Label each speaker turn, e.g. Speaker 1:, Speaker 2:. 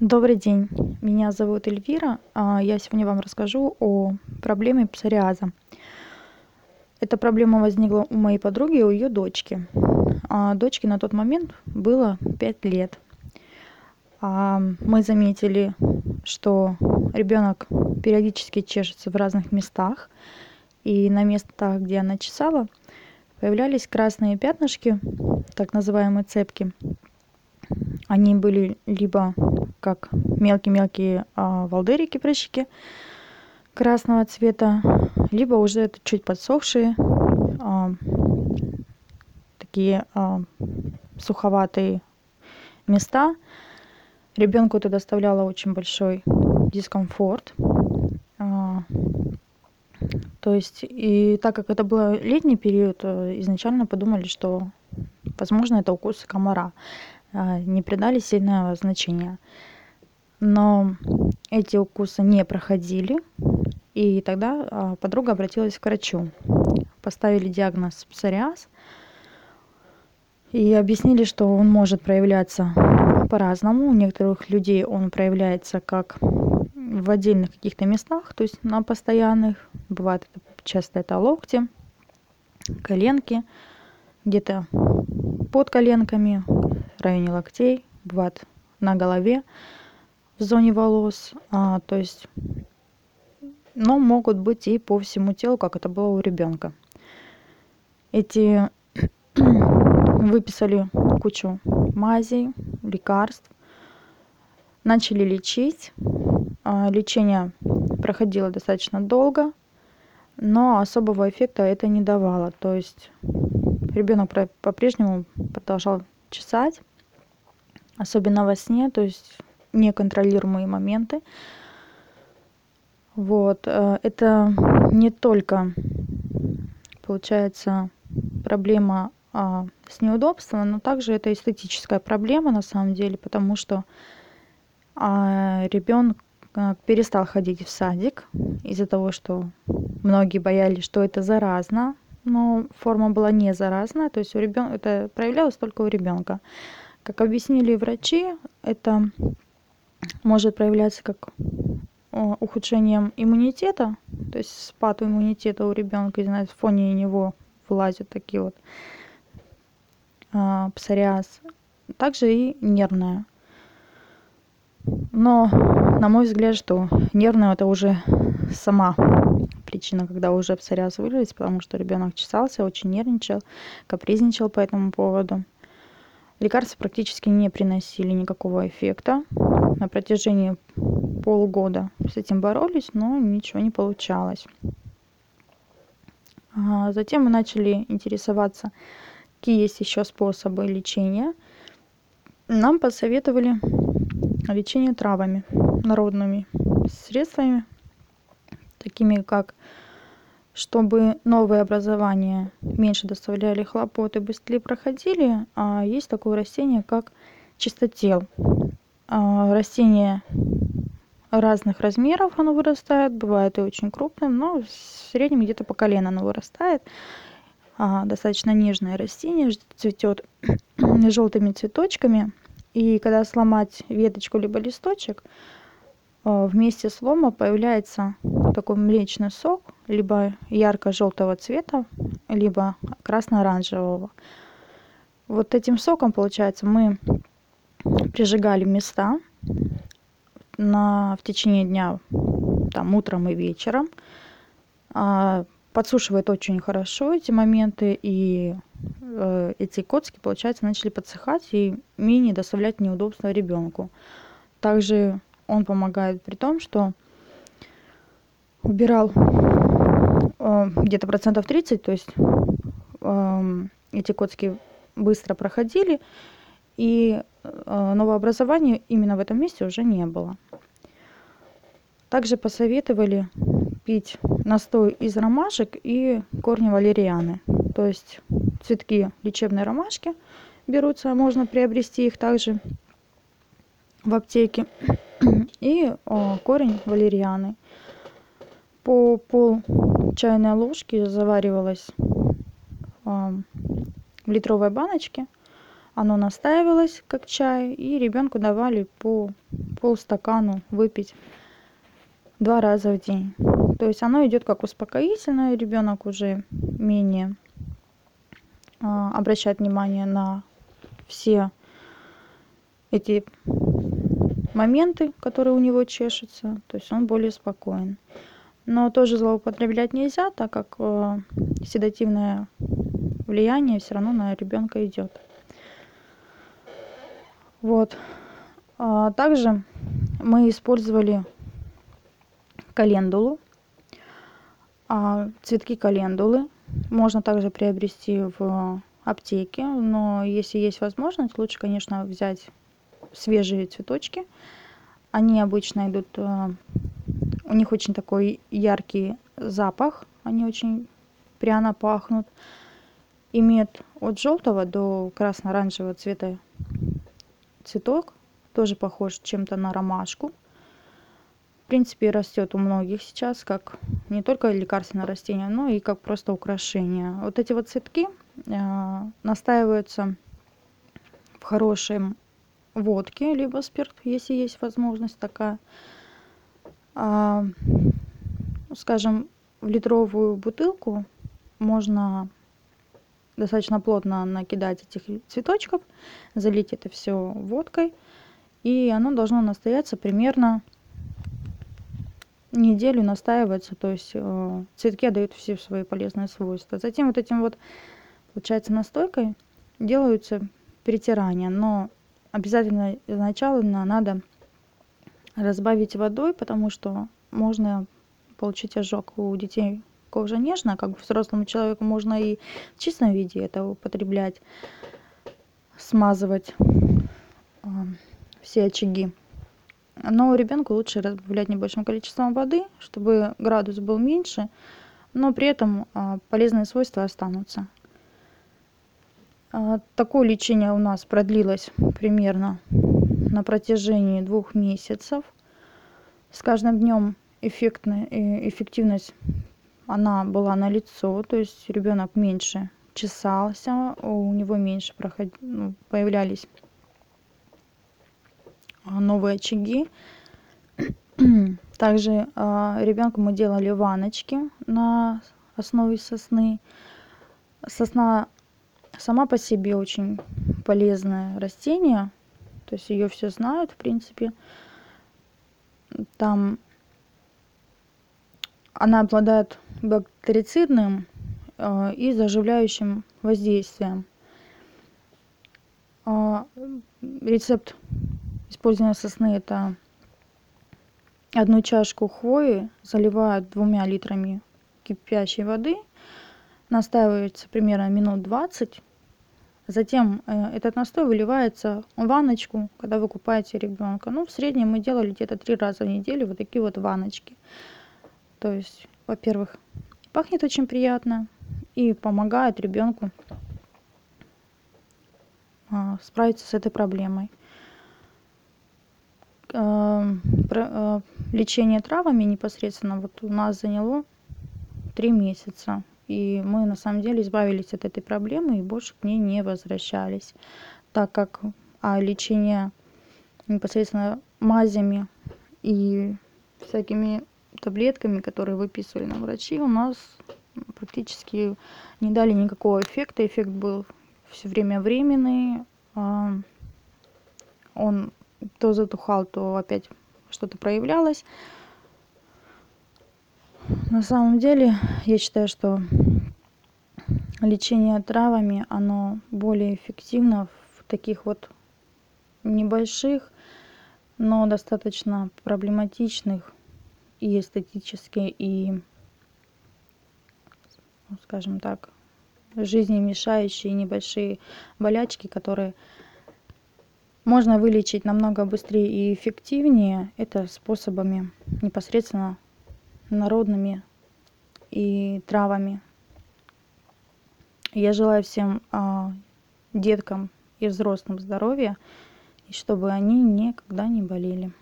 Speaker 1: Добрый день, меня зовут Эльвира. А, Я сегодня вам расскажу о проблеме псориаза. Эта проблема возникла у моей подруги и у ее дочки. А, Дочке на тот момент было 5 лет. А, Мы заметили, что ребенок периодически чешется в разных местах, и на местах, где она чесала, появлялись красные пятнышки, так называемые цепки. Они были либо как мелкие-мелкие а, волдырики, прыщики красного цвета, либо уже это чуть подсохшие, а, такие а, суховатые места. Ребенку это доставляло очень большой дискомфорт. То есть, и так как это был летний период, э, изначально подумали, что, возможно, это укус комара. А, Не придали сильного значения. Но эти укусы не проходили, и тогда а, подруга обратилась к врачу. Поставили диагноз псориаз и объяснили, что он может проявляться по-разному. У некоторых людей он проявляется как в отдельных каких-то местах, то есть на постоянных. Бывает это, часто это локти, коленки, где-то под коленками, районе локтей, бывает на голове, в зоне волос. А, то есть, но могут быть и по всему телу, как это было у ребенка. Эти выписали кучу мазей, лекарств, начали лечить. А, Лечение проходило достаточно долго, но особого эффекта это не давало. То есть ребенок по-прежнему продолжал чесать, особенно во сне, то есть неконтролируемые моменты. Вот. э, Это не только, получается, проблема а, с неудобством, но также это эстетическая проблема на самом деле, потому что ребенок перестал ходить в садик из-за того, что многие боялись, что это заразно, но форма была не заразная, то есть у ребенка это проявлялось только у ребенка. Как объяснили врачи, это может проявляться как о, ухудшением иммунитета, то есть спад иммунитета у ребенка, и на фоне него вылазят такие вот а, псориаз, также и нервная. Но, на мой взгляд, что нервная это уже сама причина, когда уже псориаз вылез, потому что ребенок чесался, очень нервничал, капризничал по этому поводу. Лекарства практически не приносили никакого эффекта. На протяжении полгода с этим боролись, но ничего не получалось. А затем мы начали интересоваться, какие есть еще способы лечения. Нам посоветовали лечение травами, народными средствами, такими как чтобы новые образования меньше доставляли хлопот и быстрее проходили, а есть такое растение, как чистотел. А, растение разных размеров оно вырастает, бывает и очень крупным, но в среднем где-то по колено оно вырастает. А, достаточно нежное растение, цветет желтыми цветочками. И когда сломать веточку либо листочек, а, вместе с лома появляется такой млечный сок, либо ярко-желтого цвета, либо красно-оранжевого. Вот этим соком, получается, мы прижигали места на, в течение дня, там, утром и вечером. А, подсушивает очень хорошо эти моменты, и э, эти коцки, получается, начали подсыхать и менее доставлять неудобства ребенку. Также он помогает при том, что убирал где-то процентов 30, то есть э, эти коцки быстро проходили, и э, новообразования именно в этом месте уже не было. Также посоветовали пить настой из ромашек и корни валерианы. То есть цветки лечебной ромашки берутся, можно приобрести их также в аптеке. И о, корень валерианы. По пол чайной ложки заваривалась о, в литровой баночке оно настаивалось как чай, и ребенку давали по полстакану выпить два раза в день. То есть оно идет как успокоительное, ребенок уже менее а, обращает внимание на все эти моменты, которые у него чешутся, то есть он более спокоен. Но тоже злоупотреблять нельзя, так как э, седативное влияние все равно на ребенка идет. Вот. А также мы использовали календулу, а цветки календулы можно также приобрести в аптеке, но если есть возможность, лучше, конечно, взять свежие цветочки. Они обычно идут, э, у них очень такой яркий запах, они очень пряно пахнут. Имеют от желтого до красно-оранжевого цвета цветок, тоже похож чем-то на ромашку. В принципе, растет у многих сейчас, как не только лекарственное растение, но и как просто украшение. Вот эти вот цветки э, настаиваются в хорошем водке, либо спирт, если есть возможность такая. А, скажем, в литровую бутылку можно достаточно плотно накидать этих цветочков, залить это все водкой, и оно должно настояться примерно неделю настаивается, то есть э, цветки отдают все свои полезные свойства. Затем вот этим вот, получается, настойкой делаются перетирания, но обязательно изначально надо разбавить водой, потому что можно получить ожог у детей кожа нежная, как бы взрослому человеку можно и в чистом виде это употреблять, смазывать э, все очаги. Но ребенку лучше разбавлять небольшим количеством воды, чтобы градус был меньше, но при этом э, полезные свойства останутся. Э, такое лечение у нас продлилось примерно на протяжении двух месяцев. С каждым днем эффектная, эффективность она была на лицо, то есть ребенок меньше чесался, у него меньше проход... ну, появлялись а, новые очаги. Также э, ребенку мы делали ваночки на основе сосны. Сосна сама по себе очень полезное растение, то есть ее все знают, в принципе. Там она обладает бактерицидным э, и заживляющим воздействием. А, рецепт использования сосны это одну чашку хвои заливают двумя литрами кипящей воды, настаивается примерно минут 20, затем э, этот настой выливается в ванночку, когда вы купаете ребенка. Ну, в среднем мы делали где-то три раза в неделю вот такие вот ванночки. То есть, во-первых, пахнет очень приятно и помогает ребенку а, справиться с этой проблемой. А, а, лечение травами непосредственно вот у нас заняло три месяца. И мы на самом деле избавились от этой проблемы и больше к ней не возвращались. Так как а лечение непосредственно мазями и всякими таблетками, которые выписывали нам врачи, у нас практически не дали никакого эффекта. Эффект был все время временный. А, он то затухал, то опять что-то проявлялось. На самом деле, я считаю, что лечение травами, оно более эффективно в таких вот небольших, но достаточно проблематичных и эстетически, и, ну, скажем так, жизни мешающие небольшие болячки, которые можно вылечить намного быстрее и эффективнее. Это способами непосредственно народными и травами. Я желаю всем э, деткам и взрослым здоровья, и чтобы они никогда не болели.